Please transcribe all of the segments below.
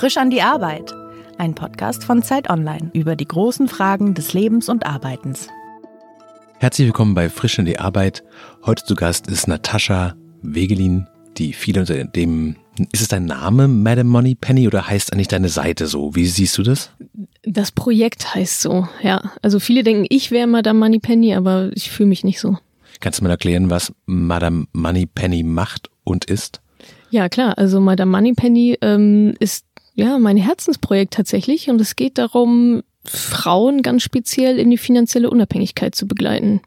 Frisch an die Arbeit. Ein Podcast von Zeit Online über die großen Fragen des Lebens und Arbeitens. Herzlich willkommen bei Frisch an die Arbeit. Heute zu Gast ist Natascha Wegelin, die viele unter dem, ist es dein Name, Madame Money Penny, oder heißt eigentlich deine Seite so? Wie siehst du das? Das Projekt heißt so, ja. Also viele denken, ich wäre Madame Money Penny, aber ich fühle mich nicht so. Kannst du mal erklären, was Madame Money Penny macht und ist? Ja, klar. Also Madame Money Penny ähm, ist ja mein Herzensprojekt tatsächlich und es geht darum, Frauen ganz speziell in die finanzielle Unabhängigkeit zu begleiten.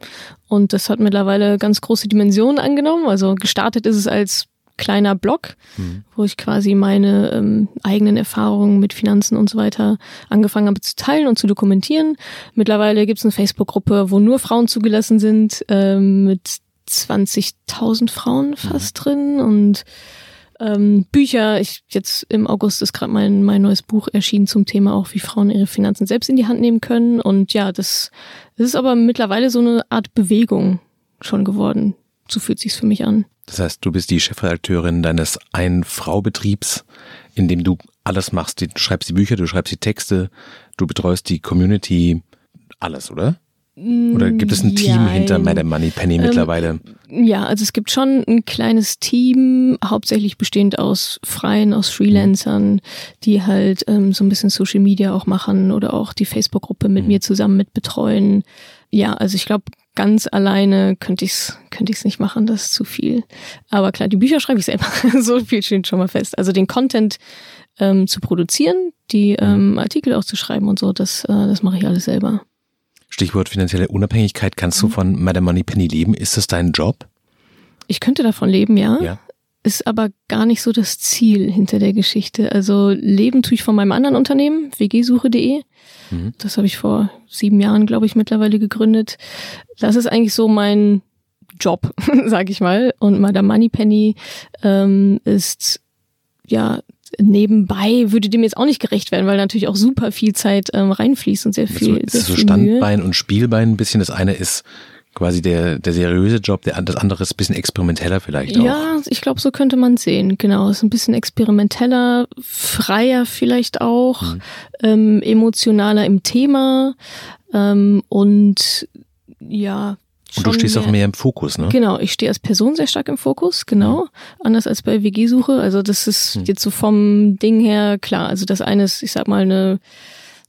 Und das hat mittlerweile ganz große Dimensionen angenommen. Also gestartet ist es als kleiner Blog, mhm. wo ich quasi meine ähm, eigenen Erfahrungen mit Finanzen und so weiter angefangen habe zu teilen und zu dokumentieren. Mittlerweile gibt es eine Facebook-Gruppe, wo nur Frauen zugelassen sind, ähm, mit 20.000 Frauen fast mhm. drin und ähm, Bücher. Ich jetzt im August ist gerade mein mein neues Buch erschienen zum Thema auch, wie Frauen ihre Finanzen selbst in die Hand nehmen können. Und ja, das, das ist aber mittlerweile so eine Art Bewegung schon geworden. So fühlt sich's für mich an. Das heißt, du bist die Chefredakteurin deines Ein-Frau-Betriebs, in dem du alles machst. Du schreibst die Bücher, du schreibst die Texte, du betreust die Community, alles, oder? Oder gibt es ein Team ja, hinter Madame Money Penny ähm, mittlerweile? Ja, also es gibt schon ein kleines Team, hauptsächlich bestehend aus Freien, aus Freelancern, die halt ähm, so ein bisschen Social Media auch machen oder auch die Facebook-Gruppe mit mhm. mir zusammen mit betreuen. Ja, also ich glaube, ganz alleine könnte ich's könnte ich's nicht machen, das ist zu viel. Aber klar, die Bücher schreibe ich selber. so viel steht schon mal fest. Also den Content ähm, zu produzieren, die mhm. ähm, Artikel auch zu schreiben und so, das, äh, das mache ich alles selber. Stichwort finanzielle Unabhängigkeit. Kannst du mhm. von Madame Money Penny leben? Ist das dein Job? Ich könnte davon leben, ja. ja. Ist aber gar nicht so das Ziel hinter der Geschichte. Also leben tue ich von meinem anderen Unternehmen, wgsuche.de. Mhm. Das habe ich vor sieben Jahren, glaube ich, mittlerweile gegründet. Das ist eigentlich so mein Job, sage ich mal. Und Madame Money Penny ähm, ist ja nebenbei würde dem jetzt auch nicht gerecht werden, weil natürlich auch super viel Zeit ähm, reinfließt und sehr viel. So, sehr so Standbein Mühe. und Spielbein ein bisschen. Das eine ist quasi der, der seriöse Job, der, das andere ist ein bisschen experimenteller vielleicht auch. Ja, ich glaube, so könnte man sehen. Genau, ist ein bisschen experimenteller, freier vielleicht auch, mhm. ähm, emotionaler im Thema ähm, und ja, und du stehst mehr, auch mehr im Fokus, ne? Genau, ich stehe als Person sehr stark im Fokus, genau. Mhm. Anders als bei WG-Suche. Also das ist mhm. jetzt so vom Ding her klar. Also das eine ist, ich sag mal, eine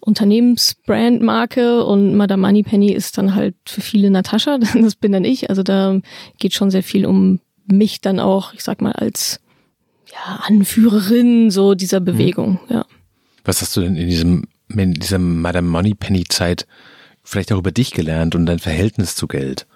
Unternehmensbrandmarke und Madame Moneypenny ist dann halt für viele Natascha, das bin dann ich. Also da geht schon sehr viel um mich dann auch, ich sag mal, als ja, Anführerin so dieser mhm. Bewegung, mhm. ja. Was hast du denn in diesem, in dieser Madame Moneypenny Zeit vielleicht auch über dich gelernt und dein Verhältnis zu Geld?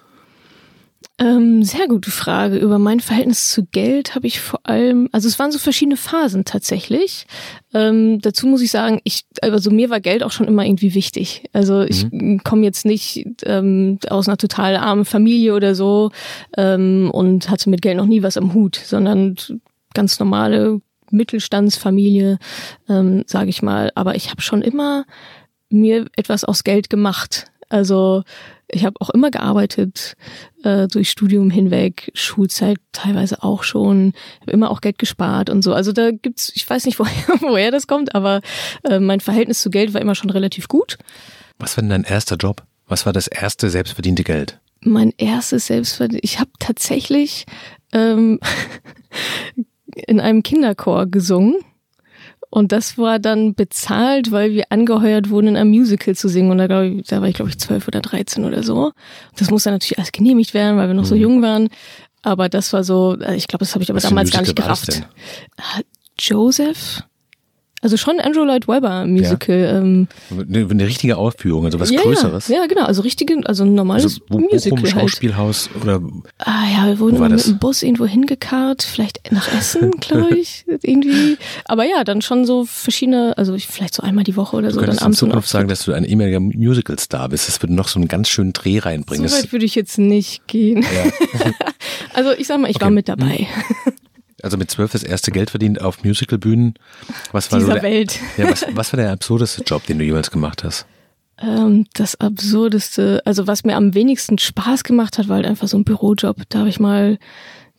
Ähm, sehr gute Frage. Über mein Verhältnis zu Geld habe ich vor allem, also es waren so verschiedene Phasen tatsächlich. Ähm, dazu muss ich sagen, ich, also mir war Geld auch schon immer irgendwie wichtig. Also ich mhm. komme jetzt nicht ähm, aus einer total armen Familie oder so ähm, und hatte mit Geld noch nie was am Hut, sondern ganz normale Mittelstandsfamilie, ähm, sage ich mal. Aber ich habe schon immer mir etwas aus Geld gemacht. Also ich habe auch immer gearbeitet, äh, durch Studium hinweg, Schulzeit teilweise auch schon, habe immer auch Geld gespart und so. Also da gibt's, ich weiß nicht, woher, woher das kommt, aber äh, mein Verhältnis zu Geld war immer schon relativ gut. Was war denn dein erster Job? Was war das erste selbstverdiente Geld? Mein erstes selbstverdiente, ich habe tatsächlich ähm, in einem Kinderchor gesungen und das war dann bezahlt, weil wir angeheuert wurden, in einem Musical zu singen. Und da, glaub ich, da war ich, glaube ich, zwölf oder dreizehn oder so. Das musste natürlich alles genehmigt werden, weil wir noch mhm. so jung waren. Aber das war so, äh, ich glaube, das habe ich aber Was damals gar nicht gerafft. Joseph? Also schon Andrew Lloyd Webber Musical. Ja. Ähm, eine, eine, richtige Aufführung, also was ja, Größeres. Ja, genau, also richtige, also ein normales also wo, Musical. Bochum, halt. Schauspielhaus oder. Ah ja, wir wurden mit dem Bus irgendwo hingekarrt, vielleicht nach Essen, glaube ich, irgendwie. Aber ja, dann schon so verschiedene, also vielleicht so einmal die Woche oder du so. Dann abends in Zukunft sagen, dass du ein ehemaliger Musical-Star bist. Das würde noch so einen ganz schönen Dreh reinbringen. So weit würde ich jetzt nicht gehen. Ja. also ich sag mal, ich okay. war mit dabei. Also mit zwölf das erste Geld verdient auf Musicalbühnen. Was war Dieser so der, Welt. Ja, was, was war der absurdeste Job, den du jeweils gemacht hast? Ähm, das absurdeste, also was mir am wenigsten Spaß gemacht hat, war halt einfach so ein Bürojob. Da habe ich mal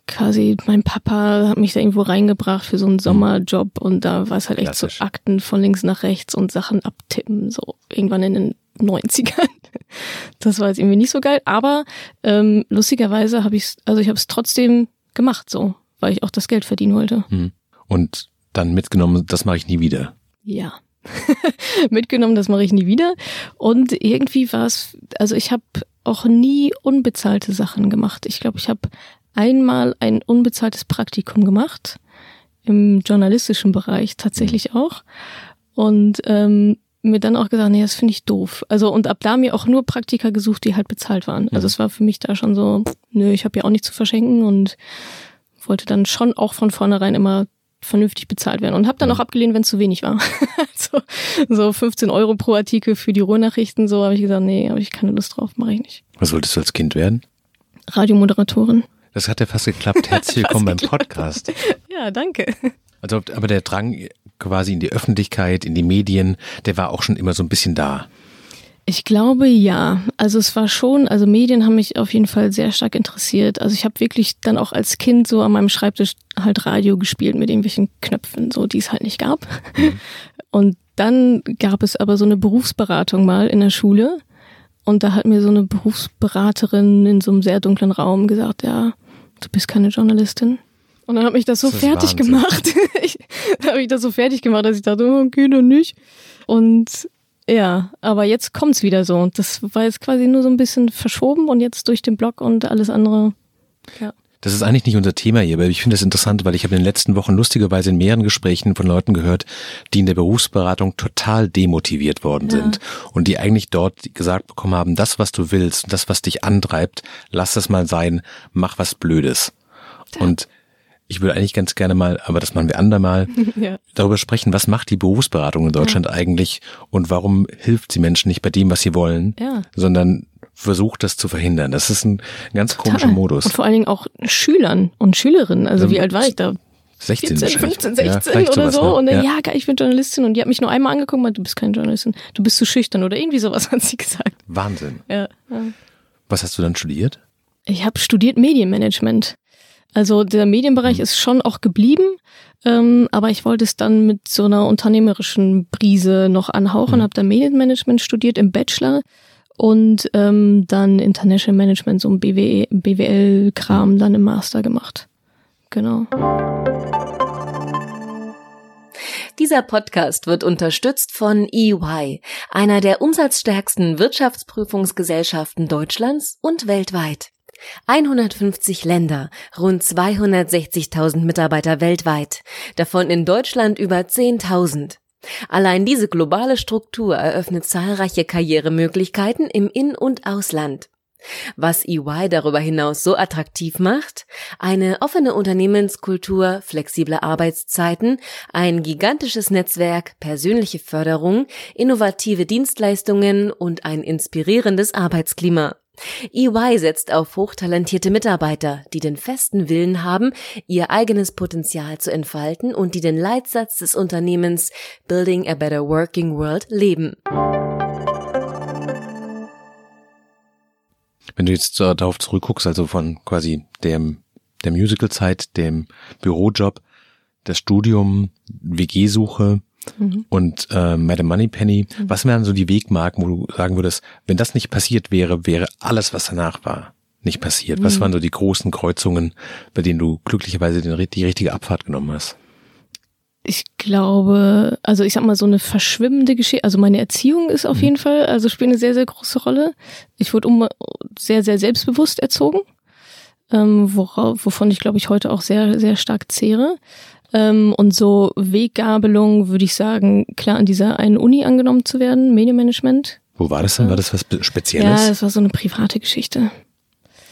quasi, mein Papa hat mich da irgendwo reingebracht für so einen Sommerjob und da war es halt echt Klassisch. so Akten von links nach rechts und Sachen abtippen, so irgendwann in den 90ern. Das war jetzt irgendwie nicht so geil, aber ähm, lustigerweise habe ich also ich habe es trotzdem gemacht so, weil ich auch das Geld verdienen wollte. Hm. Und dann mitgenommen, das mache ich nie wieder. Ja. Mitgenommen, das mache ich nie wieder. Und irgendwie war es, also ich habe auch nie unbezahlte Sachen gemacht. Ich glaube, ich habe einmal ein unbezahltes Praktikum gemacht, im journalistischen Bereich tatsächlich auch. Und ähm, mir dann auch gesagt, nee, das finde ich doof. Also und ab da mir auch nur Praktika gesucht, die halt bezahlt waren. Also es war für mich da schon so, nö, ich habe ja auch nichts zu verschenken und wollte dann schon auch von vornherein immer vernünftig bezahlt werden und habe dann auch abgelehnt, wenn es zu wenig war. so, so 15 Euro pro Artikel für die Ruhrnachrichten, so habe ich gesagt, nee, habe ich keine Lust drauf, mache ich nicht. Was wolltest du als Kind werden? Radiomoderatorin. Das hat ja fast geklappt. Herzlich willkommen beim Podcast. Ja, danke. Also, aber der Drang quasi in die Öffentlichkeit, in die Medien, der war auch schon immer so ein bisschen da. Ich glaube ja. Also es war schon, also Medien haben mich auf jeden Fall sehr stark interessiert. Also ich habe wirklich dann auch als Kind so an meinem Schreibtisch halt Radio gespielt mit irgendwelchen Knöpfen, so die es halt nicht gab. Und dann gab es aber so eine Berufsberatung mal in der Schule. Und da hat mir so eine Berufsberaterin in so einem sehr dunklen Raum gesagt, ja, du bist keine Journalistin. Und dann hat mich das so Das fertig Wahnsinn. gemacht. ich, dann habe ich das so fertig gemacht, dass ich dachte, oh, okay, dann nicht. Und ja, aber jetzt kommt's wieder so. Und das war jetzt quasi nur so ein bisschen verschoben und jetzt durch den Blog und alles andere. Ja. Das ist eigentlich nicht unser Thema hier, aber ich finde das interessant, weil ich habe in den letzten Wochen lustigerweise in mehreren Gesprächen von Leuten gehört, die in der Berufsberatung total demotiviert worden Ja. sind und die eigentlich dort gesagt bekommen haben, das, was du willst, das, was dich antreibt, lass das mal sein, mach was Blödes. Und ich würde eigentlich ganz gerne mal, aber das machen wir andermal, ja. darüber sprechen, was macht die Berufsberatung in Deutschland eigentlich und warum hilft sie Menschen nicht bei dem, was sie wollen, Ja. sondern versucht das zu verhindern. Das ist ein ganz komischer Total. Modus. Und vor allen Dingen auch Schülern und Schülerinnen. Also Ähm, wie alt war ich da? 16 14, wahrscheinlich. 15, Ja, 16 vielleicht oder so. ne? Und dann, ja. ja, ich bin Journalistin. Und die hat mich nur einmal angeguckt und meinte, du bist keine Journalistin. Du bist zu schüchtern oder irgendwie sowas hat sie gesagt. Wahnsinn. Ja. ja. Was hast du dann studiert? Ich habe studiert Medienmanagement. Also der Medienbereich Mhm. ist schon auch geblieben, ähm, aber ich wollte es dann mit so einer unternehmerischen Brise noch anhauchen, Mhm. habe dann Medienmanagement studiert im Bachelor und ähm, dann International Management, so ein BW, Mhm. BWL-Kram dann im Master gemacht. Genau. Dieser Podcast wird unterstützt von EY, einer der umsatzstärksten Wirtschaftsprüfungsgesellschaften Deutschlands und weltweit. 150 Länder, rund 260.000 Mitarbeiter weltweit, davon in Deutschland über 10.000. Allein diese globale Struktur eröffnet zahlreiche Karrieremöglichkeiten im In- und Ausland. Was EY darüber hinaus so attraktiv macht? Eine offene Unternehmenskultur, flexible Arbeitszeiten, ein gigantisches Netzwerk, persönliche Förderung, innovative Dienstleistungen und ein inspirierendes Arbeitsklima. EY setzt auf hochtalentierte Mitarbeiter, die den festen Willen haben, ihr eigenes Potenzial zu entfalten und die den Leitsatz des Unternehmens Building a Better Working World leben. Wenn du jetzt so darauf zurückguckst, also von quasi dem, der Musical-Zeit, dem Bürojob, das Studium, WG-Suche Mhm. und äh, Madame Moneypenny, was wären so die Wegmarken, wo du sagen würdest, wenn das nicht passiert wäre, wäre alles, was danach war, nicht passiert? Was waren so die großen Kreuzungen, bei denen du glücklicherweise den, die richtige Abfahrt genommen hast? Ich glaube, also ich sag mal so eine verschwimmende Geschichte, also meine Erziehung ist auf jeden Fall, also spielt eine sehr, sehr große Rolle. Ich wurde um, sehr, sehr selbstbewusst erzogen, ähm, worauf, wovon ich glaube ich heute auch sehr, sehr stark zehre. Ähm, und so Weggabelung würde ich sagen, klar an dieser einen Uni angenommen zu werden, Medienmanagement. Wo war das denn? War das was Be- Ja, Spezielles? das war so eine private Geschichte.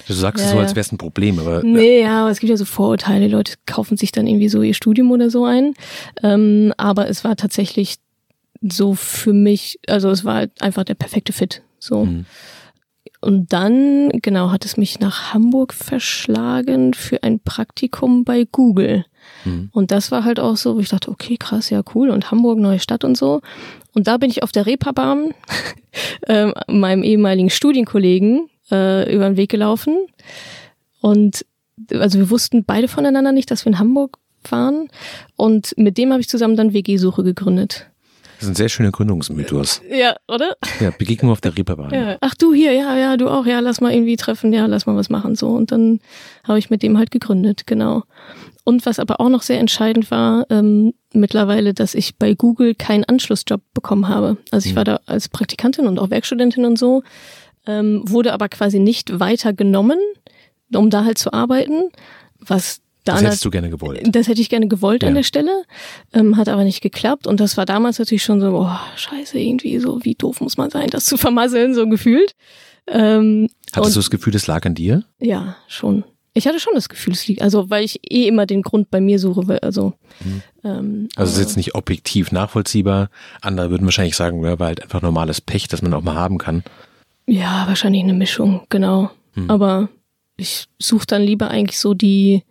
du sagst es ja, so, als wäre es ein Problem, aber Nee, ja, aber es gibt ja so Vorurteile. Die Leute kaufen sich dann irgendwie so ihr Studium oder so ein. Ähm, aber es war tatsächlich so für mich, also es war halt einfach der perfekte Fit. So. Mhm. Und dann, genau, hat es mich nach Hamburg verschlagen für ein Praktikum bei Google. Mhm. Und das war halt auch so, wo ich dachte, okay, krass, ja, cool. Und Hamburg, neue Stadt und so. Und da bin ich auf der Reeperbahn äh, meinem ehemaligen Studienkollegen äh, über den Weg gelaufen. Und also wir wussten beide voneinander nicht, dass wir in Hamburg waren. Und mit dem habe ich zusammen dann WG-Suche gegründet. Das ist ein sehr schöner Gründungsmythos. Ja, oder? Ja, Begegnung auf der Reeperbahn. Ja. Ach du hier, ja, ja, du auch, ja, lass mal irgendwie treffen, ja, lass mal was machen so. Und dann habe ich mit dem halt gegründet, genau. Und was aber auch noch sehr entscheidend war, ähm, mittlerweile, dass ich bei Google keinen Anschlussjob bekommen habe. Also ich war da als Praktikantin und auch Werkstudentin und so, ähm, wurde aber quasi nicht weiter genommen, um da halt zu arbeiten, was das hättest du gerne gewollt. Das hätte ich gerne gewollt Ja. an der Stelle, ähm, hat aber nicht geklappt. Und das war damals natürlich schon so, oh, scheiße, irgendwie so, wie doof muss man sein, das zu vermasseln, so gefühlt. Ähm, Hattest du das Gefühl, das lag an dir? Ja, schon. Ich hatte schon das Gefühl, es liegt, also weil ich eh immer den Grund bei mir suche, also ähm, Also es ist jetzt nicht objektiv nachvollziehbar. Andere würden wahrscheinlich sagen, ja, war halt einfach normales Pech, das man auch mal haben kann. Ja, wahrscheinlich eine Mischung, genau. Hm. Aber ich suche dann lieber eigentlich so die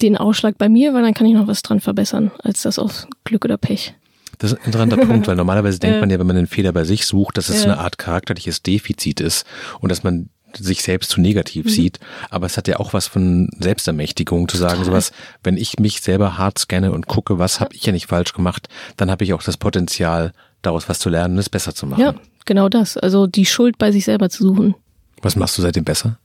den Ausschlag bei mir, weil dann kann ich noch was dran verbessern, als das auf Glück oder Pech. Das ist ein interessanter Punkt, weil normalerweise denkt man ja, wenn man den Fehler bei sich sucht, dass es Ja. eine Art charakterliches Defizit ist und dass man sich selbst zu Mhm. negativ sieht. Aber es hat ja auch was von Selbstermächtigung zu sagen, Total. sowas, wenn ich mich selber hart scanne und gucke, was habe ich ja nicht falsch gemacht, dann habe ich auch das Potenzial, daraus was zu lernen und es besser zu machen. Ja, genau das. Also die Schuld bei sich selber zu suchen. Was machst du seitdem besser?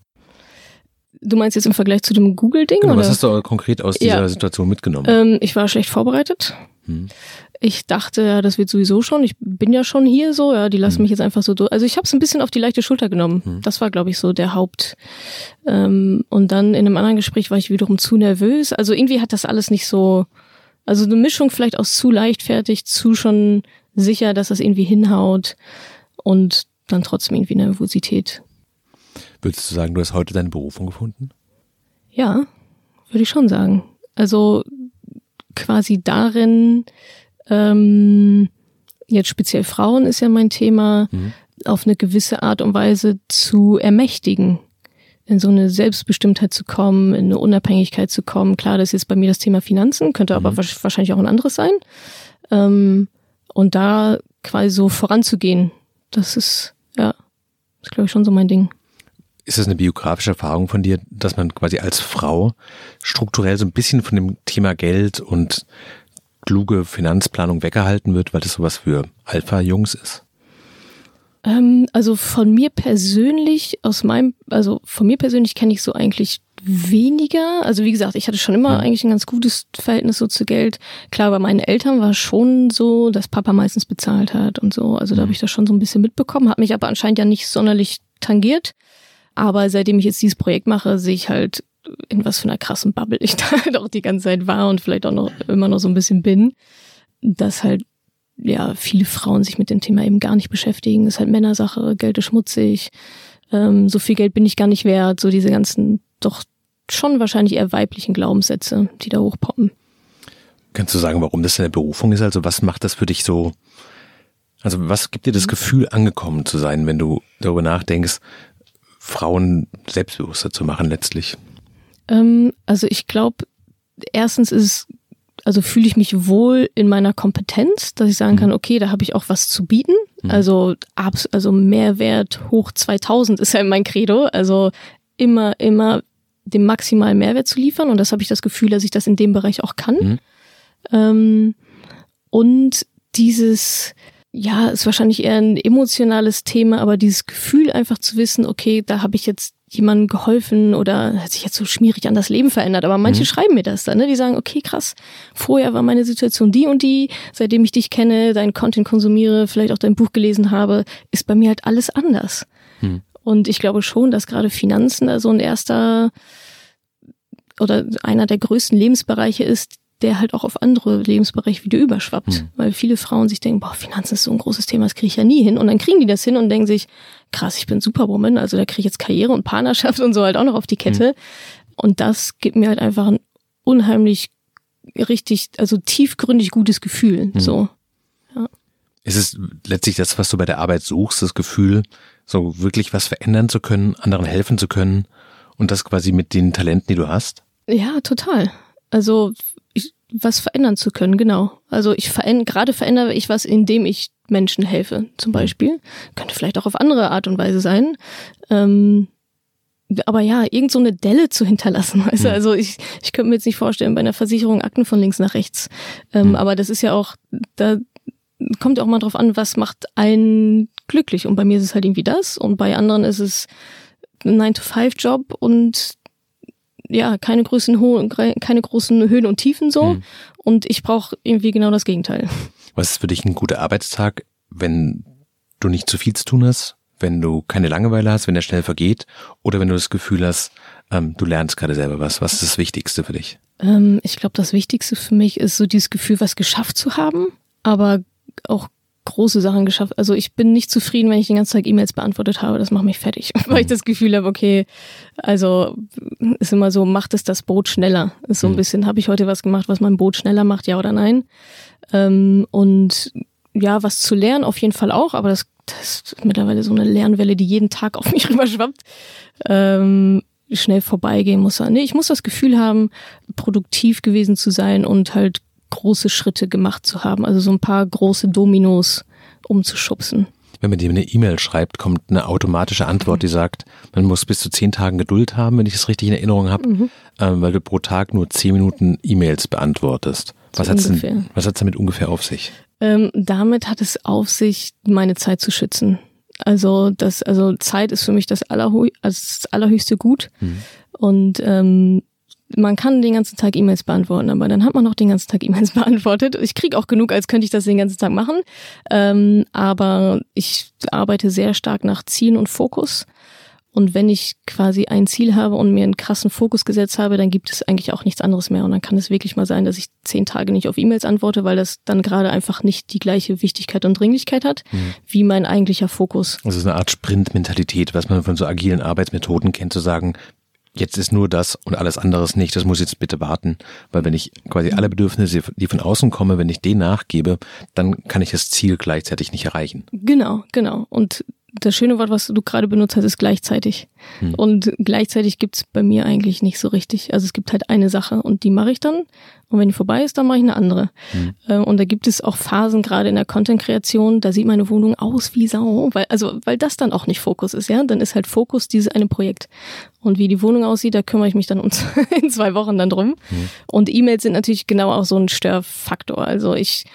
Du meinst jetzt im Vergleich zu dem Google-Ding? Genau, oder? was hast du konkret aus dieser Ja. Situation mitgenommen? Ähm, ich war schlecht vorbereitet. Hm. Ich dachte, ja, das wird sowieso schon. Ich bin ja schon hier so, ja, die lassen Hm. mich jetzt einfach so durch. Also ich habe es ein bisschen auf die leichte Schulter genommen. Hm. Das war, glaube ich, so der Haupt. Ähm, und dann in einem anderen Gespräch war ich wiederum zu nervös. Also irgendwie hat das alles nicht so. Also eine Mischung vielleicht aus zu leichtfertig, zu schon sicher, dass das irgendwie hinhaut und dann trotzdem irgendwie Nervosität. Würdest du sagen, du hast heute deine Berufung gefunden? Ja, würde ich schon sagen. Also quasi darin, ähm, jetzt speziell Frauen ist ja mein Thema, Mhm. auf eine gewisse Art und Weise zu ermächtigen, in so eine Selbstbestimmtheit zu kommen, in eine Unabhängigkeit zu kommen. Klar, das ist jetzt bei mir das Thema Finanzen, könnte aber Mhm. wahrsch- wahrscheinlich auch ein anderes sein. Ähm, und da quasi so voranzugehen, das ist, ja, ist glaube ich schon so mein Ding. Ist das eine biografische Erfahrung von dir, dass man quasi als Frau strukturell so ein bisschen von dem Thema Geld und kluge Finanzplanung weggehalten wird, weil das sowas für Alpha-Jungs ist? Ähm, also von mir persönlich, aus meinem, also von mir persönlich kenne ich so eigentlich weniger. Also wie gesagt, ich hatte schon immer Mhm. eigentlich ein ganz gutes Verhältnis so zu Geld. Klar, bei meinen Eltern war es schon so, dass Papa meistens bezahlt hat und so. Also da habe ich das schon so ein bisschen mitbekommen, hat mich aber anscheinend ja nicht sonderlich tangiert. Aber seitdem ich jetzt dieses Projekt mache, sehe ich halt, in was für einer krassen Bubble ich da halt auch die ganze Zeit war und vielleicht auch noch immer noch so ein bisschen bin. Dass halt ja, viele Frauen sich mit dem Thema eben gar nicht beschäftigen. ist halt Männersache, Geld ist schmutzig, ähm, so viel Geld bin ich gar nicht wert, so diese ganzen doch schon wahrscheinlich eher weiblichen Glaubenssätze, die da hochpoppen. Kannst du sagen, warum das deine Berufung ist? Also was macht das für dich so? Also was gibt dir das Gefühl, angekommen zu sein, wenn du darüber nachdenkst, Frauen selbstbewusster zu machen letztlich? Ähm, also ich glaube, erstens ist also fühle ich mich wohl in meiner Kompetenz, dass ich sagen kann, okay, da habe ich auch was zu bieten. Also abs also Mehrwert hoch 2000 ist ja mein Credo. Also immer, immer den maximalen Mehrwert zu liefern. Und das habe ich das Gefühl, dass ich das in dem Bereich auch kann. Mhm. Ähm, und dieses, ja, ist wahrscheinlich eher ein emotionales Thema, aber dieses Gefühl einfach zu wissen, okay, da habe ich jetzt jemandem geholfen oder hat sich jetzt so schmierig an das Leben verändert. Aber manche Mhm. schreiben mir das dann, ne? Die sagen, okay, krass, vorher war meine Situation die und die, seitdem ich dich kenne, deinen Content konsumiere, vielleicht auch dein Buch gelesen habe, ist bei mir halt alles anders. Mhm. Und ich glaube schon, dass gerade Finanzen da so ein erster oder einer der größten Lebensbereiche ist, der halt auch auf andere Lebensbereiche wieder überschwappt. Mhm. Weil viele Frauen sich denken, boah, Finanzen ist so ein großes Thema, das kriege ich ja nie hin. Und dann kriegen die das hin und denken sich, krass, ich bin Superwoman, also da kriege ich jetzt Karriere und Partnerschaft und so halt auch noch auf die Kette. Und das gibt mir halt einfach ein unheimlich richtig, also tiefgründig gutes Gefühl. So. Ist es letztlich das, was du bei der Arbeit suchst, das Gefühl, so wirklich was verändern zu können, anderen helfen zu können und das quasi mit den Talenten, die du hast? Ja, total. Also was verändern zu können, genau. Also ich verändere, gerade verändere ich was, indem ich Menschen helfe, zum Beispiel. Könnte vielleicht auch auf andere Art und Weise sein. Ähm, aber ja, irgend so eine Delle zu hinterlassen. Also, mhm. also ich, ich könnte mir jetzt nicht vorstellen, bei einer Versicherung Akten von links nach rechts. Ähm, mhm. Aber das ist ja auch, da kommt ja auch mal drauf an, was macht einen glücklich. Und bei mir ist es halt irgendwie das. Und bei anderen ist es ein 9-to-5-Job und ja, keine großen, keine großen Höhen und Tiefen so. Mhm. Und ich brauche irgendwie genau das Gegenteil. Was ist für dich ein guter Arbeitstag, wenn du nicht zu viel zu tun hast, wenn du keine Langeweile hast, wenn der schnell vergeht oder wenn du das Gefühl hast, ähm, du lernst gerade selber was. Was ist das Wichtigste für dich? Ähm, ich glaube, das Wichtigste für mich ist so dieses Gefühl, was geschafft zu haben, aber auch große Sachen geschafft. Also ich bin nicht zufrieden, wenn ich den ganzen Tag E-Mails beantwortet habe. Das macht mich fertig, weil ich das Gefühl habe, okay, also ist immer so, macht es das Boot schneller. Ist so ein mhm. bisschen, habe ich heute was gemacht, was mein Boot schneller macht, ja oder nein? Ähm, und ja, was zu lernen auf jeden Fall auch, aber das, das ist mittlerweile so eine Lernwelle, die jeden Tag auf mich rüberschwappt. Ähm, schnell vorbeigehen muss. Nee, ich muss das Gefühl haben, produktiv gewesen zu sein und halt große Schritte gemacht zu haben, also so ein paar große Dominos umzuschubsen. Wenn man dir eine E-Mail schreibt, kommt eine automatische Antwort, die sagt, man muss bis zu zehn Tagen Geduld haben, wenn ich das richtig in Erinnerung habe, mhm. ähm, weil du pro Tag nur zehn Minuten E-Mails beantwortest. Was hat es damit ungefähr auf sich? Ähm, damit hat es auf sich, meine Zeit zu schützen. Also das, also Zeit ist für mich das, allerhö also das allerhöchste Gut. Mhm. Und ähm, man kann den ganzen Tag E-Mails beantworten, aber dann hat man noch den ganzen Tag E-Mails beantwortet. Ich kriege auch genug, als könnte ich das den ganzen Tag machen. Ähm, aber ich arbeite sehr stark nach Zielen und Fokus. Und wenn ich quasi ein Ziel habe und mir einen krassen Fokus gesetzt habe, dann gibt es eigentlich auch nichts anderes mehr. Und dann kann es wirklich mal sein, dass ich zehn Tage nicht auf E-Mails antworte, weil das dann gerade einfach nicht die gleiche Wichtigkeit und Dringlichkeit hat, mhm. wie mein eigentlicher Fokus. Das ist eine Art Sprint-Mentalität, was man von so agilen Arbeitsmethoden kennt, zu sagen, jetzt ist nur das und alles anderes nicht, das muss jetzt bitte warten, weil wenn ich quasi alle Bedürfnisse, die von außen kommen, wenn ich denen nachgebe, dann kann ich das Ziel gleichzeitig nicht erreichen. Genau, genau. Und das schöne Wort, was du gerade benutzt hast, ist gleichzeitig. Hm. Und gleichzeitig gibt's bei mir eigentlich nicht so richtig. Also es gibt halt eine Sache und die mache ich dann. Und wenn die vorbei ist, dann mache ich eine andere. Hm. Äh, und da gibt es auch Phasen, gerade in der Content-Kreation, da sieht meine Wohnung aus wie Sau. Weil, also, weil das dann auch nicht Fokus ist, ja. Dann ist halt Fokus dieses eine Projekt. Und wie die Wohnung aussieht, da kümmere ich mich dann in zwei Wochen dann drum. Hm. Und E-Mails sind natürlich genau auch so ein Störfaktor. Also ich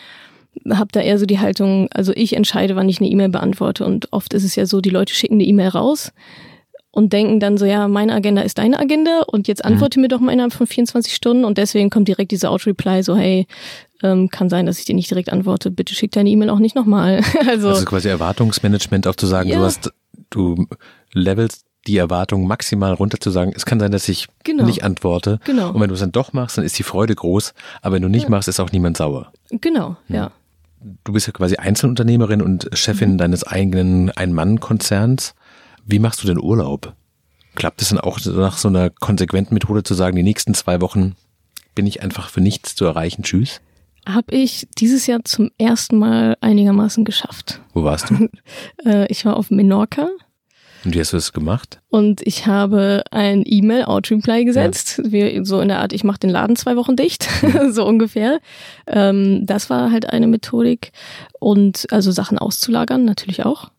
habe da eher so die Haltung, also ich entscheide, wann ich eine E-Mail beantworte. Und oft ist es ja so, die Leute schicken eine E-Mail raus und denken dann so, ja, meine Agenda ist deine Agenda und jetzt mhm. antworte mhm. mir doch mal innerhalb von 24 Stunden und deswegen kommt direkt diese Out-Reply so, hey, ähm, kann sein, dass ich dir nicht direkt antworte, bitte schick deine E-Mail auch nicht nochmal. also, also quasi Erwartungsmanagement auch zu sagen, ja. du hast, du levelst die Erwartung maximal runter zu sagen, es kann sein, dass ich genau. nicht antworte. Genau. Und wenn du es dann doch machst, dann ist die Freude groß. Aber wenn du nicht ja. machst, ist auch niemand sauer. Genau, ja. ja du bist ja quasi Einzelunternehmerin und Chefin mhm. deines eigenen Ein-Mann-Konzerns. Wie machst du den Urlaub? Klappt es dann auch nach so einer konsequenten Methode zu sagen, die nächsten zwei Wochen bin ich einfach für nichts zu erreichen? Tschüss? Habe ich dieses Jahr zum ersten Mal einigermaßen geschafft. Wo warst du? Äh, ich war auf Menorca und wie hast du das gemacht? Und ich habe ein E-Mail-Out-Reply gesetzt, ja. wie, so in der Art, ich mache den Laden zwei Wochen dicht, so ungefähr. Ähm, das war halt eine Methodik. Und also Sachen auszulagern, natürlich auch.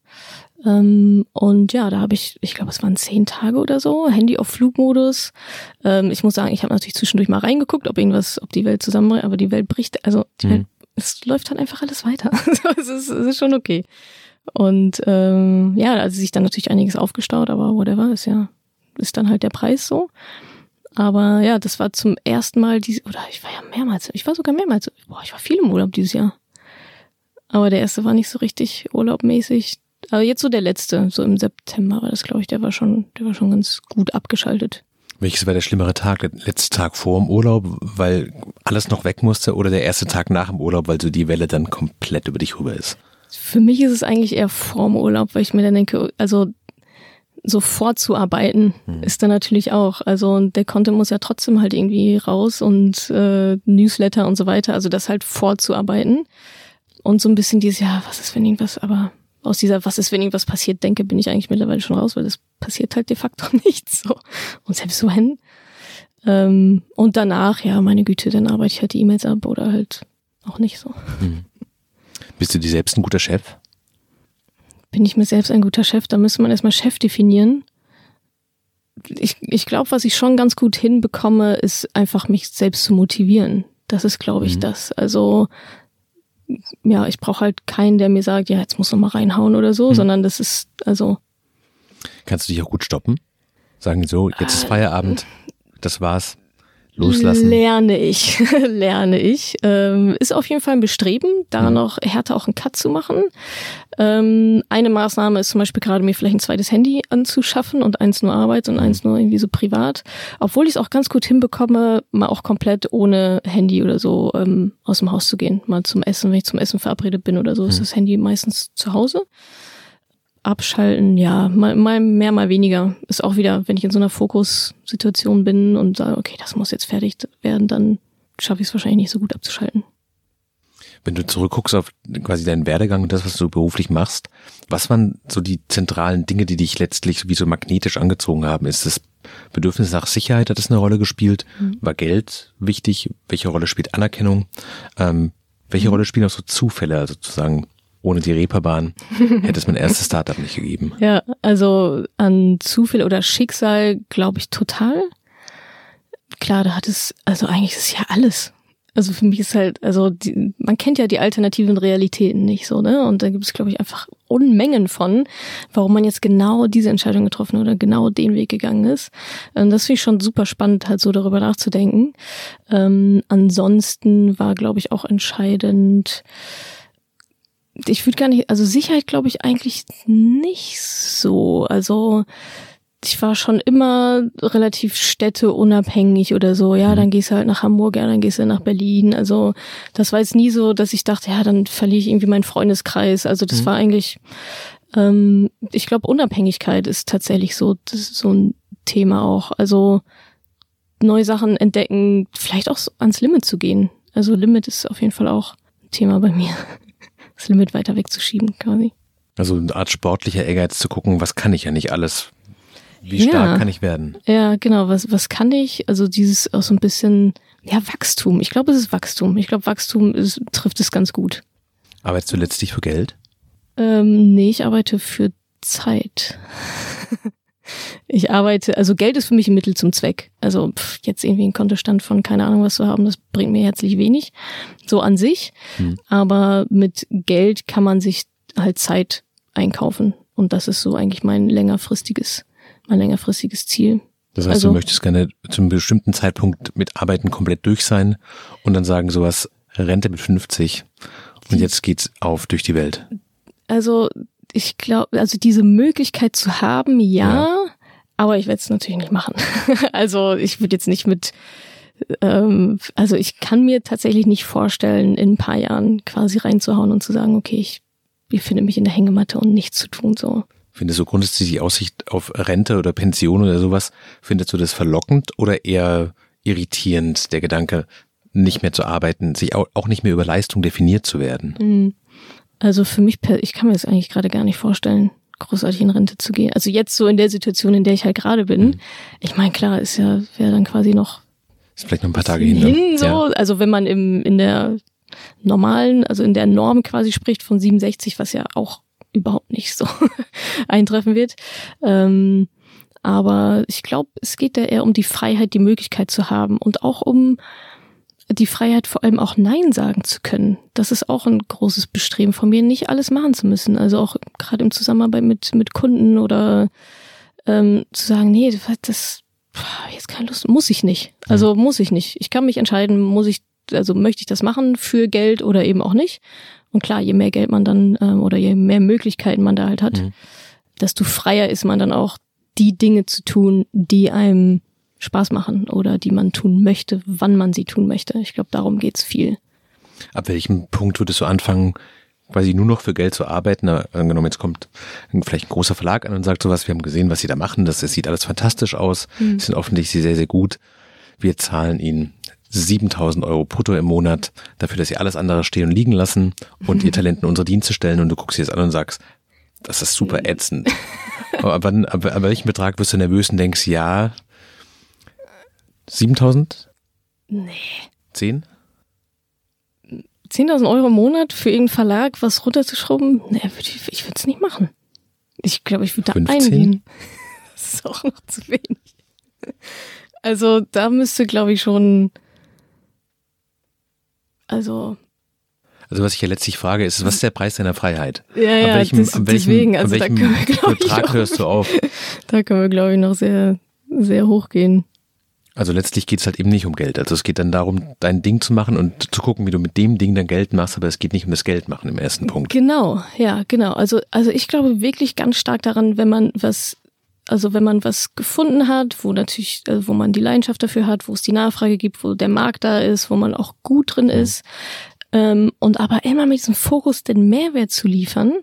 Ähm, und ja, da habe ich, ich glaube, es waren zehn Tage oder so, Handy auf Flugmodus. Ähm, ich muss sagen, ich habe natürlich zwischendurch mal reingeguckt, ob irgendwas, ob die Welt zusammenbricht, aber die Welt bricht, also die mhm. Welt, es läuft dann einfach alles weiter. es, ist, es ist schon okay. Und ähm, ja, also sich dann natürlich einiges aufgestaut, aber whatever, ist ja, ist dann halt der Preis so. Aber ja, das war zum ersten Mal diese, oder ich war ja mehrmals, ich war sogar mehrmals, boah, ich war viel im Urlaub dieses Jahr. Aber der erste war nicht so richtig urlaubmäßig. Aber jetzt so der letzte, so im September war das, glaube ich, der war schon, der war schon ganz gut abgeschaltet. Welches war der schlimmere Tag? Der letzte Tag vor dem Urlaub, weil alles noch weg musste, oder der erste Tag nach dem Urlaub, weil so die Welle dann komplett über dich rüber ist? Für mich ist es eigentlich eher vorm Urlaub, weil ich mir dann denke, also so vorzuarbeiten mhm. ist dann natürlich auch. Also der Content muss ja trotzdem halt irgendwie raus und äh, Newsletter und so weiter. Also das halt vorzuarbeiten. Und so ein bisschen dieses, ja, was ist, wenn irgendwas, aber aus dieser, was ist, wenn irgendwas passiert, denke, bin ich eigentlich mittlerweile schon raus, weil das passiert halt de facto nicht so. Und selbst wenn. Ähm, und danach, ja, meine Güte, dann arbeite ich halt die E-Mails ab oder halt auch nicht so. Mhm. Bist du dir selbst ein guter Chef? Bin ich mir selbst ein guter Chef? Da müsste man erstmal Chef definieren. Ich, ich glaube, was ich schon ganz gut hinbekomme, ist einfach mich selbst zu motivieren. Das ist, glaube ich, mhm. das. Also ja, ich brauche halt keinen, der mir sagt, ja, jetzt muss noch mal reinhauen oder so, mhm. sondern das ist, also. Kannst du dich auch gut stoppen? Sagen so, jetzt ist Feierabend, das war's. Loslassen. Lerne ich, lerne ich. Ähm, ist auf jeden Fall ein Bestreben, da mhm. noch härter auch einen Cut zu machen. Ähm, eine Maßnahme ist zum Beispiel gerade mir vielleicht ein zweites Handy anzuschaffen und eins nur Arbeit und mhm. eins nur irgendwie so privat. Obwohl ich es auch ganz gut hinbekomme, mal auch komplett ohne Handy oder so ähm, aus dem Haus zu gehen. Mal zum Essen, wenn ich zum Essen verabredet bin oder so, mhm. ist das Handy meistens zu Hause abschalten, ja, mal, mal mehr, mal weniger. Ist auch wieder, wenn ich in so einer Fokussituation bin und sage, okay, das muss jetzt fertig werden, dann schaffe ich es wahrscheinlich nicht so gut abzuschalten. Wenn du zurückguckst auf quasi deinen Werdegang und das, was du beruflich machst, was waren so die zentralen Dinge, die dich letztlich wie so magnetisch angezogen haben? Ist das Bedürfnis nach Sicherheit, hat das eine Rolle gespielt? Mhm. War Geld wichtig? Welche Rolle spielt Anerkennung? Ähm, welche mhm. Rolle spielen auch so Zufälle, also sozusagen ohne die Reeperbahn hätte es mein erstes Startup nicht gegeben. Ja, also an Zufall oder Schicksal glaube ich total. Klar, da hat es, also eigentlich ist es ja alles. Also für mich ist halt, also die, man kennt ja die alternativen Realitäten nicht so, ne? Und da gibt es, glaube ich, einfach Unmengen von, warum man jetzt genau diese Entscheidung getroffen oder genau den Weg gegangen ist. Ähm, das finde ich schon super spannend, halt so darüber nachzudenken. Ähm, ansonsten war, glaube ich, auch entscheidend, ich würde gar nicht, also Sicherheit glaube ich eigentlich nicht so. Also ich war schon immer relativ städteunabhängig oder so. Ja, dann gehst du halt nach Hamburg, ja, dann gehst du nach Berlin. Also das war jetzt nie so, dass ich dachte, ja, dann verliere ich irgendwie meinen Freundeskreis. Also das mhm. war eigentlich, ähm, ich glaube, Unabhängigkeit ist tatsächlich so, das ist so ein Thema auch. Also neue Sachen entdecken, vielleicht auch ans Limit zu gehen. Also Limit ist auf jeden Fall auch ein Thema bei mir das Limit weiter wegzuschieben quasi. Also eine Art sportlicher Ehrgeiz zu gucken, was kann ich ja nicht alles? Wie stark ja, kann ich werden? Ja, genau. Was, was kann ich? Also dieses auch so ein bisschen, ja, Wachstum. Ich glaube, es ist Wachstum. Ich glaube, Wachstum ist, trifft es ganz gut. Arbeitest du letztlich für Geld? Ähm, nee, ich arbeite für Zeit. Ich arbeite, also Geld ist für mich ein Mittel zum Zweck. Also pff, jetzt irgendwie ein Kontostand von keine Ahnung was zu haben, das bringt mir herzlich wenig, so an sich. Hm. Aber mit Geld kann man sich halt Zeit einkaufen. Und das ist so eigentlich mein längerfristiges, mein längerfristiges Ziel. Das heißt, also, du möchtest gerne zu einem bestimmten Zeitpunkt mit Arbeiten komplett durch sein und dann sagen sowas, Rente mit 50 und jetzt geht's auf durch die Welt. Also ich glaube, also diese Möglichkeit zu haben, ja, ja. aber ich werde es natürlich nicht machen. also ich würde jetzt nicht mit, ähm, also ich kann mir tatsächlich nicht vorstellen, in ein paar Jahren quasi reinzuhauen und zu sagen, okay, ich befinde mich in der Hängematte und nichts zu tun so. Findest du grundsätzlich die Aussicht auf Rente oder Pension oder sowas, findest du das verlockend oder eher irritierend, der Gedanke, nicht mehr zu arbeiten, sich auch nicht mehr über Leistung definiert zu werden? Mhm. Also für mich, ich kann mir das eigentlich gerade gar nicht vorstellen, großartig in Rente zu gehen. Also jetzt so in der Situation, in der ich halt gerade bin. Mhm. Ich meine, klar, ist ja, wäre dann quasi noch. Ist vielleicht noch ein paar Tage hin. hin so. Ja. Also wenn man im, in der normalen, also in der Norm quasi spricht von 67, was ja auch überhaupt nicht so eintreffen wird. Ähm, aber ich glaube, es geht da eher um die Freiheit, die Möglichkeit zu haben und auch um die Freiheit vor allem auch Nein sagen zu können. Das ist auch ein großes Bestreben von mir, nicht alles machen zu müssen. Also auch gerade im Zusammenarbeit mit, mit Kunden oder ähm, zu sagen, nee, das jetzt keine Lust, muss ich nicht. Also muss ich nicht. Ich kann mich entscheiden, muss ich, also möchte ich das machen für Geld oder eben auch nicht. Und klar, je mehr Geld man dann ähm, oder je mehr Möglichkeiten man da halt hat, mhm. desto freier ist man dann auch, die Dinge zu tun, die einem Spaß machen oder die man tun möchte, wann man sie tun möchte. Ich glaube, darum geht's viel. Ab welchem Punkt würdest du anfangen, quasi nur noch für Geld zu arbeiten? Angenommen, jetzt kommt vielleicht ein großer Verlag an und sagt sowas, wir haben gesehen, was sie da machen, das, das sieht alles fantastisch aus, mhm. sind offensichtlich sehr, sehr gut. Wir zahlen ihnen 7000 Euro brutto im Monat dafür, dass sie alles andere stehen und liegen lassen und ihr Talent in unsere Dienste stellen und du guckst dir das an und sagst, das ist super ätzend. aber, aber, aber welchen Betrag wirst du nervös und denkst, ja, 7000? Nee. 10? 10.000 Euro im Monat für irgendeinen Verlag was runterzuschrauben? Nee, würd ich, ich würde es nicht machen. Ich glaube, ich würde da 15? eingehen. Das ist auch noch zu wenig. Also da müsste, glaube ich, schon. Also Also was ich ja letztlich frage, ist, was ist der Preis deiner Freiheit? Ja, ja, an welchem, das- welchem, deswegen, also da können wir, glaub ich, Betrag auch- hörst du auf? da können wir, glaube ich, noch sehr, sehr hoch gehen. Also letztlich geht es halt eben nicht um Geld. Also es geht dann darum, dein Ding zu machen und zu gucken, wie du mit dem Ding dann Geld machst, aber es geht nicht um das Geld machen im ersten Punkt. Genau, ja, genau. Also, also ich glaube wirklich ganz stark daran, wenn man was, also wenn man was gefunden hat, wo natürlich, äh, wo man die Leidenschaft dafür hat, wo es die Nachfrage gibt, wo der Markt da ist, wo man auch gut drin ist, ähm, und aber immer mit diesem Fokus den Mehrwert zu liefern,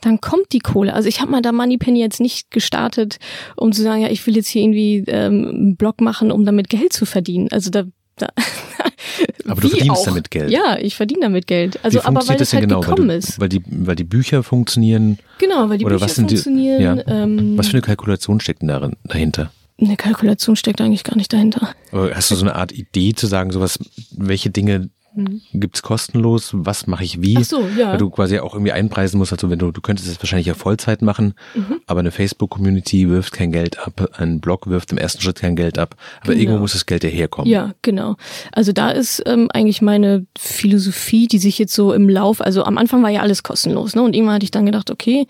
dann kommt die Kohle. Also ich habe mal da Moneypenny jetzt nicht gestartet, um zu sagen, ja, ich will jetzt hier irgendwie ähm, einen Blog machen, um damit Geld zu verdienen. Also da, da Aber du verdienst auch. damit Geld. Ja, ich verdiene damit Geld. Also aber weil das halt genau? Weil, gekommen du, ist. weil, die, weil die Bücher funktionieren. Genau, weil die Bücher was sind die- funktionieren. ja. ähm, Was für eine Kalkulation steckt denn darin, dahinter? eine Kalkulation steckt eigentlich gar nicht dahinter. Aber hast du so eine Art Idee zu sagen, sowas, welche Dinge gibt's kostenlos, was mache ich wie? Ach so, ja. Weil du quasi auch irgendwie einpreisen musst, also wenn du, du könntest es wahrscheinlich ja Vollzeit machen, Mhm. aber eine Facebook-Community wirft kein Geld ab, ein Blog wirft im ersten Schritt kein Geld ab, aber Genau. irgendwo muss das Geld ja herkommen. Ja, genau. Also da ist ähm, eigentlich meine Philosophie, die sich jetzt so im Lauf, also am Anfang war ja alles kostenlos, ne? Und irgendwann hatte ich dann gedacht, okay,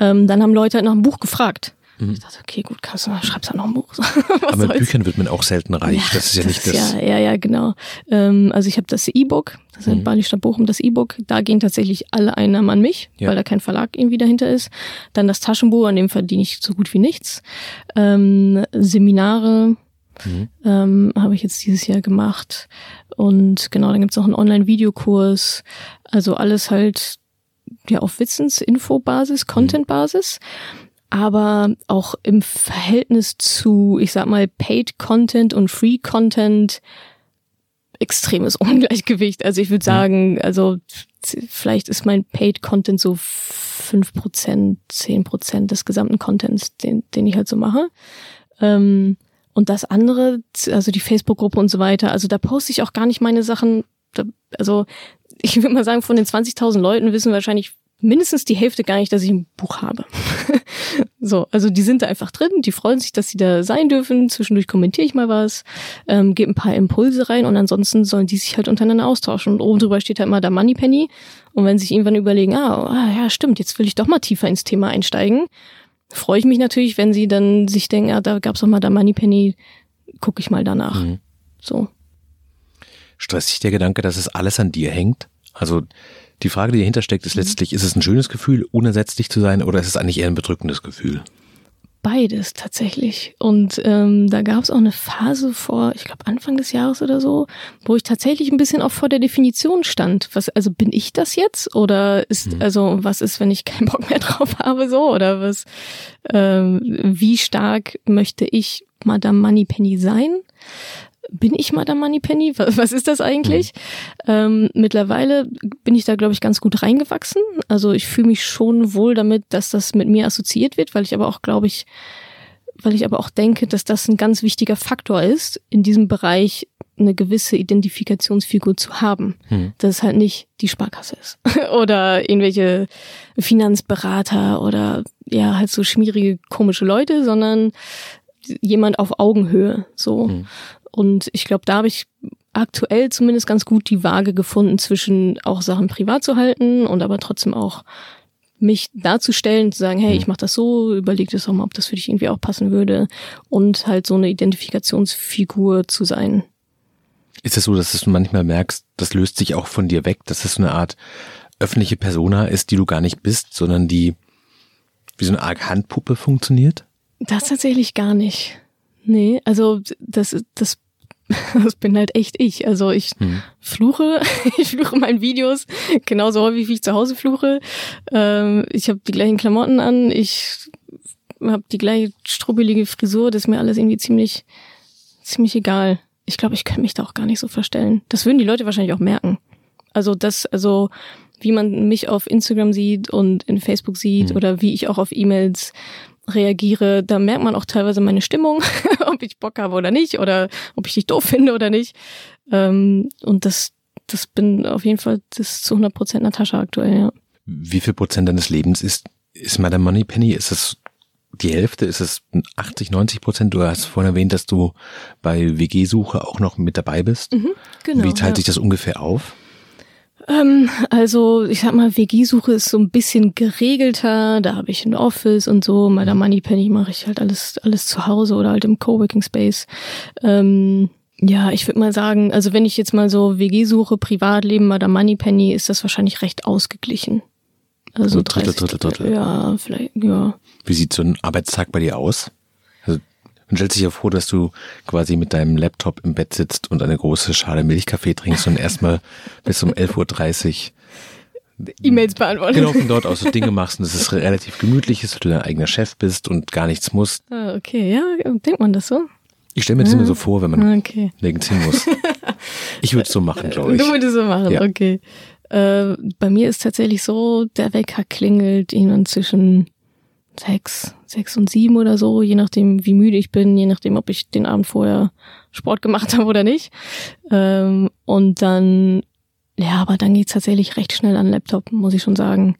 ähm, dann haben Leute halt nach einem Buch gefragt. Ich dachte, okay, gut, kannst du, schreibst halt noch ein Buch. Mhm. aber mit? Büchern wird man auch selten reich, das ist ja nicht das. Ja, ja, ja, genau. Ähm, also ich habe das E-Book, das ist Mhm. in Bali Stadt Bochum, das E-Book. Da gehen tatsächlich alle Einnahmen an mich, Ja. weil da kein Verlag irgendwie dahinter ist. Dann das Taschenbuch, an dem verdiene ich so gut wie nichts. Ähm, Seminare Mhm. ähm, habe ich jetzt dieses Jahr gemacht. Und genau, dann gibt's auch einen Online-Videokurs. Also alles halt ja auf Wissens-Info-Basis, Content-Basis aber auch im Verhältnis zu, ich sag mal, Paid Content und Free Content extremes Ungleichgewicht. Also ich würde sagen, also vielleicht ist mein Paid Content so 5%, 10% des gesamten Contents, den, den ich halt so mache. Ähm, und das andere, also die Facebook-Gruppe und so weiter, also da poste ich auch gar nicht meine Sachen. Da, also ich würde mal sagen, von den 20.000 Leuten wissen wahrscheinlich mindestens die Hälfte gar nicht, dass ich ein Buch habe. so, also die sind da einfach drin, die freuen sich, dass sie da sein dürfen. Zwischendurch kommentiere ich mal was, ähm, gebe ein paar Impulse rein und ansonsten sollen die sich halt untereinander austauschen. Und oben drüber steht halt mal der Moneypenny. Und wenn sie sich irgendwann überlegen, ah, ah, ja, stimmt, jetzt will ich doch mal tiefer ins Thema einsteigen, freue ich mich natürlich, wenn sie dann sich denken, ah, da gab's doch mal der Moneypenny, gucke ich mal danach. Mhm. So. Stresst dich der Gedanke, dass es alles an dir hängt? Also die Frage, die dahinter steckt, ist Mhm. letztlich, ist es ein schönes Gefühl, unersetzlich zu sein, oder ist es eigentlich eher ein bedrückendes Gefühl? Beides tatsächlich. Und ähm, da gab es auch eine Phase vor, ich glaube Anfang des Jahres oder so, wo ich tatsächlich ein bisschen auch vor der Definition stand. Was, also bin ich das jetzt? Oder ist, also was ist, wenn ich keinen Bock mehr drauf habe, so? Oder was, ähm, wie stark möchte ich Madame Moneypenny sein? Bin ich Madame Moneypenny? Was, was ist das eigentlich? Ähm, mittlerweile bin ich da, glaube ich, ganz gut reingewachsen. Also ich fühle mich schon wohl damit, dass das mit mir assoziiert wird, weil ich aber auch, glaube ich, weil ich aber auch denke, dass das ein ganz wichtiger Faktor ist, in diesem Bereich eine gewisse Identifikationsfigur zu haben. Hm. Dass es halt nicht die Sparkasse ist. oder irgendwelche Finanzberater oder ja, halt so schmierige, komische Leute, sondern jemand auf Augenhöhe. So. Hm. Und ich glaube, da habe ich aktuell zumindest ganz gut die Waage gefunden zwischen auch Sachen privat zu halten und aber trotzdem auch mich darzustellen, zu sagen, hey, ich mache das so, überleg das doch mal, ob das für dich irgendwie auch passen würde und halt so eine Identifikationsfigur zu sein. Ist es so, dass du manchmal merkst, das löst sich auch von dir weg, dass es so eine Art öffentliche Persona ist, die du gar nicht bist, sondern die wie so eine Art Handpuppe funktioniert? Das tatsächlich gar nicht. Nee, also das, das, das bin halt echt ich. Also ich Hm. fluche, ich fluche in meinen Videos genauso häufig, wie ich zu Hause fluche. Ähm, ich habe die gleichen Klamotten an, ich habe die gleiche strubbelige Frisur, das ist mir alles irgendwie ziemlich, ziemlich egal. Ich glaube, ich könnte mich da auch gar nicht so verstellen. Das würden die Leute wahrscheinlich auch merken. Also das, also wie man mich auf Instagram sieht und in Facebook sieht Mhm. oder wie ich auch auf E-Mails reagiere, da merkt man auch teilweise meine Stimmung, ob ich Bock habe oder nicht oder ob ich dich doof finde oder nicht. Ähm, und das, das bin auf jeden Fall das zu 100 Prozent Natascha aktuell, ja. Wie viel Prozent deines Lebens ist, ist Madame Moneypenny? Ist es die Hälfte? Ist es 80, 90 Prozent? Du hast vorhin erwähnt, dass du bei WG-Suche auch noch mit dabei bist. Mhm, genau. Wie teilt ja. sich das ungefähr auf? Ähm, also ich sag mal, WG-Suche ist so ein bisschen geregelter. Da habe ich ein Office und so. Bei der mhm. Moneypenny mache ich halt alles alles zu Hause oder halt im Coworking Space. Ähm, ja, ich würde mal sagen, also wenn ich jetzt mal so WG suche, Privatleben bei der Moneypenny, ist das wahrscheinlich recht ausgeglichen. Also Drittel, Drittel, Drittel. Ja, vielleicht, ja. Wie sieht so ein Arbeitstag bei dir aus? Man stellt sich ja vor, dass du quasi mit deinem Laptop im Bett sitzt und eine große Schale Milchkaffee trinkst und erstmal bis um 11.30 Uhr E-Mails beantworten. Genau, von dort aus so Dinge machst und es ist relativ gemütlich ist, dass du dein eigener Chef bist und gar nichts musst. Ah, okay, ja, denkt man das so? Ich stelle mir das immer so vor, wenn man okay. nirgends hin muss. Ich würde es so machen, glaube ich. Du würdest so machen, ja. okay. Äh, bei mir ist tatsächlich so, der Wecker klingelt irgendwann zwischen sechs, sechs und sieben oder so, je nachdem, wie müde ich bin, je nachdem, ob ich den Abend vorher Sport gemacht habe oder nicht. Ähm, und dann, ja, aber dann geht's tatsächlich recht schnell an Laptop, muss ich schon sagen.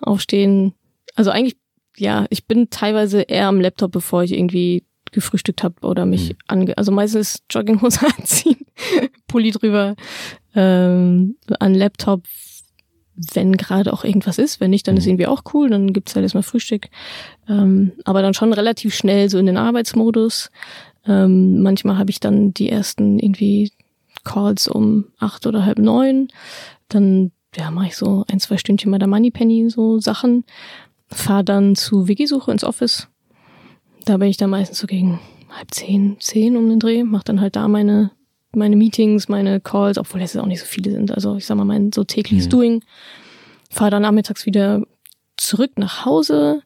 Aufstehen. Also eigentlich, ja, ich bin teilweise eher am Laptop, bevor ich irgendwie gefrühstückt habe oder mich mhm. ange... Also meistens Jogginghose anziehen, Pulli drüber, ähm, an Laptop, wenn gerade auch irgendwas ist. Wenn nicht, dann mhm. ist irgendwie auch cool, dann gibt's halt erstmal Frühstück. Ähm, aber dann schon relativ schnell so in den Arbeitsmodus. Ähm, manchmal habe ich dann die ersten irgendwie Calls um acht oder halb neun. Dann ja, mache ich so ein, zwei Stündchen bei der Moneypenny so Sachen. Fahr dann zu Wiki-Suche ins Office da bin ich dann meistens so gegen halb zehn, zehn um den Dreh, mache dann halt da meine, meine Meetings, meine Calls, obwohl es auch nicht so viele sind. Also ich sag mal, mein so tägliches mhm. Doing. Fahre dann nachmittags wieder zurück nach Hause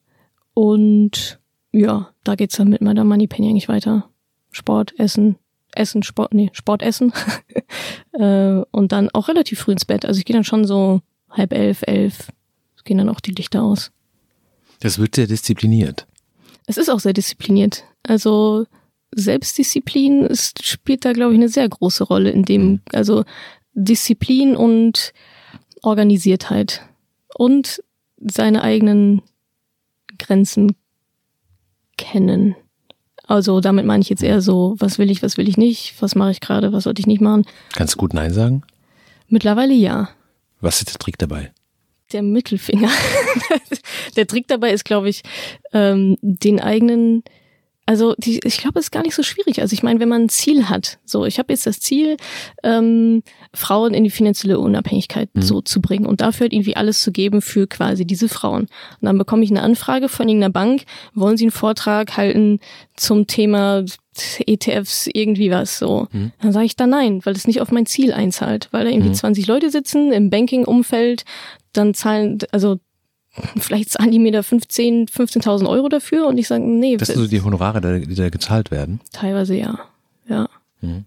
und ja, da geht's dann mit meiner Moneypenny eigentlich weiter. Sport, Essen, Essen, Sport, nee, Sport, Essen. äh, und dann auch relativ früh ins Bett. Also ich gehe dann schon so halb elf, elf, gehen dann auch die Lichter aus. Das wird sehr diszipliniert. Es ist auch sehr diszipliniert. Also Selbstdisziplin ist, spielt da, glaube ich, eine sehr große Rolle in dem, mhm. also Disziplin und Organisiertheit und seine eigenen Grenzen kennen. Also damit meine ich jetzt eher so, was will ich, was will ich nicht, was mache ich gerade, was sollte ich nicht machen. Kannst du gut Nein sagen? Mittlerweile ja. Was ist der Trick dabei? der Mittelfinger. der Trick dabei ist, glaube ich, ähm, den eigenen also die, ich glaube, es ist gar nicht so schwierig. Also ich meine, wenn man ein Ziel hat, so ich habe jetzt das Ziel, ähm, Frauen in die finanzielle Unabhängigkeit mhm. so zu bringen und dafür halt irgendwie alles zu geben für quasi diese Frauen. Und dann bekomme ich eine Anfrage von irgendeiner Bank, wollen Sie einen Vortrag halten zum Thema ETFs, irgendwie was so. Mhm. Dann sage ich da nein, weil es nicht auf mein Ziel einzahlt, weil da irgendwie mhm. 20 Leute sitzen im Banking-Umfeld, dann zahlen, also vielleicht zahlen die mir da 15, 15.000 Euro dafür und ich sage, nee. Das sind so die Honorare, die da gezahlt werden? Teilweise ja, ja. Mhm.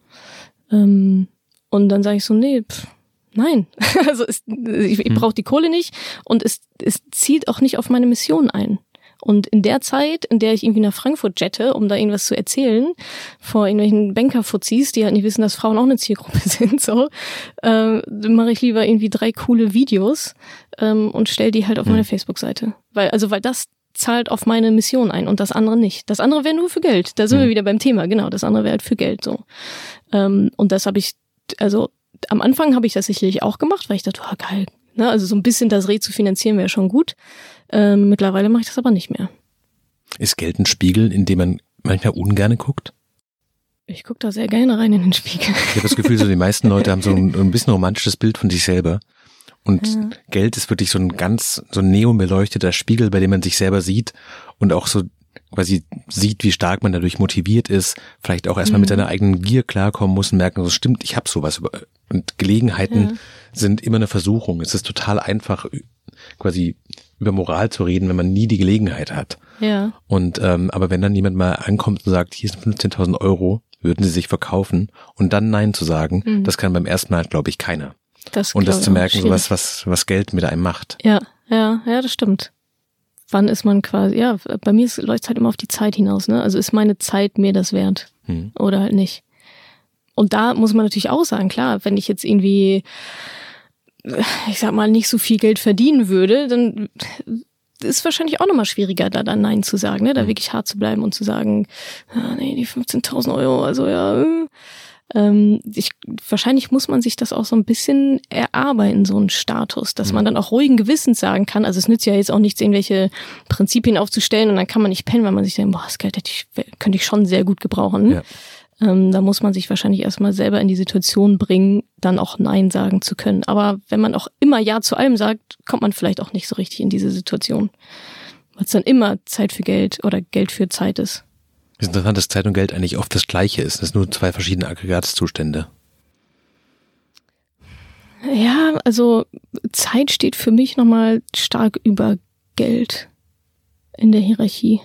Ähm, und dann sage ich so, nee, pff, nein. also es, ich, ich mhm. brauche die Kohle nicht und es, es zieht auch nicht auf meine Mission ein. Und in der Zeit, in der ich irgendwie nach Frankfurt jette, um da irgendwas zu erzählen, vor irgendwelchen Bankerfuzis, die halt nicht wissen, dass Frauen auch eine Zielgruppe sind, so, äh, mache ich lieber irgendwie drei coole Videos ähm, und stell die halt auf mhm. meine Facebook-Seite. Weil, also, weil das zahlt auf meine Mission ein und das andere nicht. Das andere wäre nur für Geld. Da sind wir wieder beim Thema, genau. Das andere wäre halt für Geld so. Ähm, und das habe ich, also am Anfang habe ich das sicherlich auch gemacht, weil ich dachte, oh, geil. Ne? Also so ein bisschen das Reh zu finanzieren wäre schon gut. Ähm, mittlerweile mache ich das aber nicht mehr. Ist Geld ein Spiegel, in dem man manchmal ungerne guckt? Ich gucke da sehr gerne rein in den Spiegel. Ich habe das Gefühl, so die meisten Leute haben so ein, ein bisschen romantisches Bild von sich selber. Und ja. Geld ist wirklich so ein ganz, so ein neonbeleuchteter Spiegel, bei dem man sich selber sieht und auch so quasi sieht, wie stark man dadurch motiviert ist, vielleicht auch erstmal mhm. mit seiner eigenen Gier klarkommen muss und merken, so stimmt, ich habe sowas. Und Gelegenheiten ja. sind immer eine Versuchung. Es ist total einfach, quasi über Moral zu reden, wenn man nie die Gelegenheit hat. Ja. Und ähm, aber wenn dann jemand mal ankommt und sagt, hier sind 15.000 Euro, würden sie sich verkaufen und dann Nein zu sagen, mhm. das kann beim ersten Mal, glaube ich, keiner. Das und das zu merken, so was, was, was Geld mit einem macht. Ja, ja, ja, das stimmt. wann ist man quasi, ja, bei mir läuft es halt immer auf die Zeit hinaus, ne? Also ist meine Zeit mir das wert hm. oder halt nicht. Und da muss man natürlich auch sagen, klar, wenn ich jetzt irgendwie, ich sag mal, nicht so viel Geld verdienen würde, dann ist wahrscheinlich auch nochmal schwieriger, da dann Nein zu sagen, ne? da mhm. wirklich hart zu bleiben und zu sagen, ah, nee, die 15.000 Euro, also ja, äh. ähm, ich, wahrscheinlich muss man sich das auch so ein bisschen erarbeiten, so einen Status, dass mhm. man dann auch ruhigen Gewissens sagen kann, also es nützt ja jetzt auch nichts, irgendwelche Prinzipien aufzustellen und dann kann man nicht pennen, weil man sich denkt, boah, das Geld hätte ich, könnte ich schon sehr gut gebrauchen. Ja. Ähm, da muss man sich wahrscheinlich erstmal selber in die Situation bringen, dann auch Nein sagen zu können. Aber wenn man auch immer Ja zu allem sagt, kommt man vielleicht auch nicht so richtig in diese Situation. Weil es dann immer Zeit für Geld oder Geld für Zeit ist. Es ist interessant, dass Zeit und Geld eigentlich oft das gleiche ist. Das sind nur zwei verschiedene Aggregatzustände. Ja, also Zeit steht für mich nochmal stark über Geld in der Hierarchie.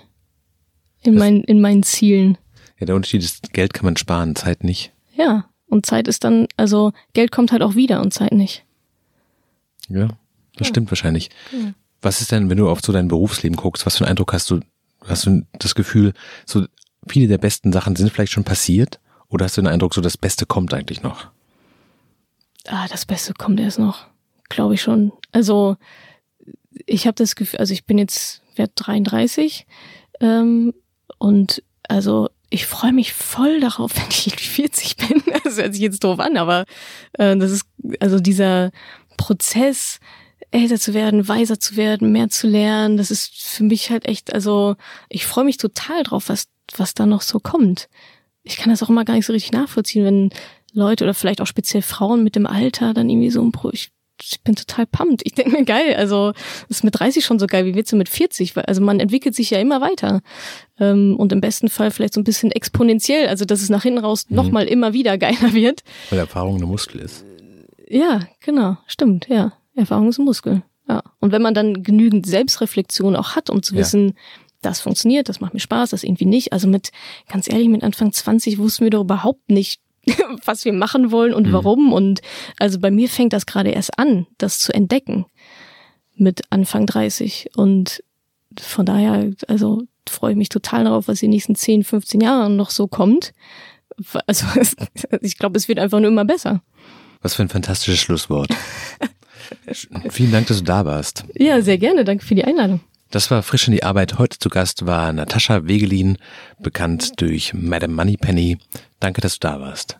In, mein, in meinen Zielen. Ja, der Unterschied ist, Geld kann man sparen, Zeit nicht. Ja, und Zeit ist dann, also Geld kommt halt auch wieder und Zeit nicht. Ja, das ja. stimmt wahrscheinlich. Ja. Was ist denn, wenn du auf so dein Berufsleben guckst, was für einen Eindruck hast du, hast du das Gefühl, so viele der besten Sachen sind vielleicht schon passiert? Oder hast du den Eindruck, so das Beste kommt eigentlich noch? Ah, das Beste kommt erst noch, glaube ich schon. Also ich habe das Gefühl, also ich bin jetzt wert 33 ähm, und also ich freue mich voll darauf, wenn ich 40 bin. Das hört sich jetzt doof an, aber äh, das ist also dieser Prozess, älter zu werden, weiser zu werden, mehr zu lernen, das ist für mich halt echt, also ich freue mich total drauf, was, was da noch so kommt. Ich kann das auch immer gar nicht so richtig nachvollziehen, wenn Leute oder vielleicht auch speziell Frauen mit dem Alter dann irgendwie so ein Pro ich ich bin total pumped. Ich denke mir, geil, also das ist mit 30 schon so geil, wie wird's mit 40? Also man entwickelt sich ja immer weiter. Ähm, und im besten Fall vielleicht so ein bisschen exponentiell, also dass es nach hinten raus mhm. nochmal immer wieder geiler wird. Weil Erfahrung eine Muskel ist. Ja, genau, stimmt, ja. Erfahrung ist ein Muskel. Ja. Und wenn man dann genügend Selbstreflexion auch hat, um zu wissen, ja. das funktioniert, das macht mir Spaß, das irgendwie nicht. Also mit, ganz ehrlich, mit Anfang 20 wussten wir doch überhaupt nicht, was wir machen wollen und mhm. warum. Und also bei mir fängt das gerade erst an, das zu entdecken mit Anfang 30. Und von daher, also freue ich mich total darauf, was in den nächsten 10, 15 Jahren noch so kommt. Also ich glaube, es wird einfach nur immer besser. Was für ein fantastisches Schlusswort. Vielen Dank, dass du da warst. Ja, sehr gerne. Danke für die Einladung. Das war frisch in die Arbeit. Heute zu Gast war Natascha Wegelin, bekannt durch Madame Moneypenny. Danke, dass du da warst.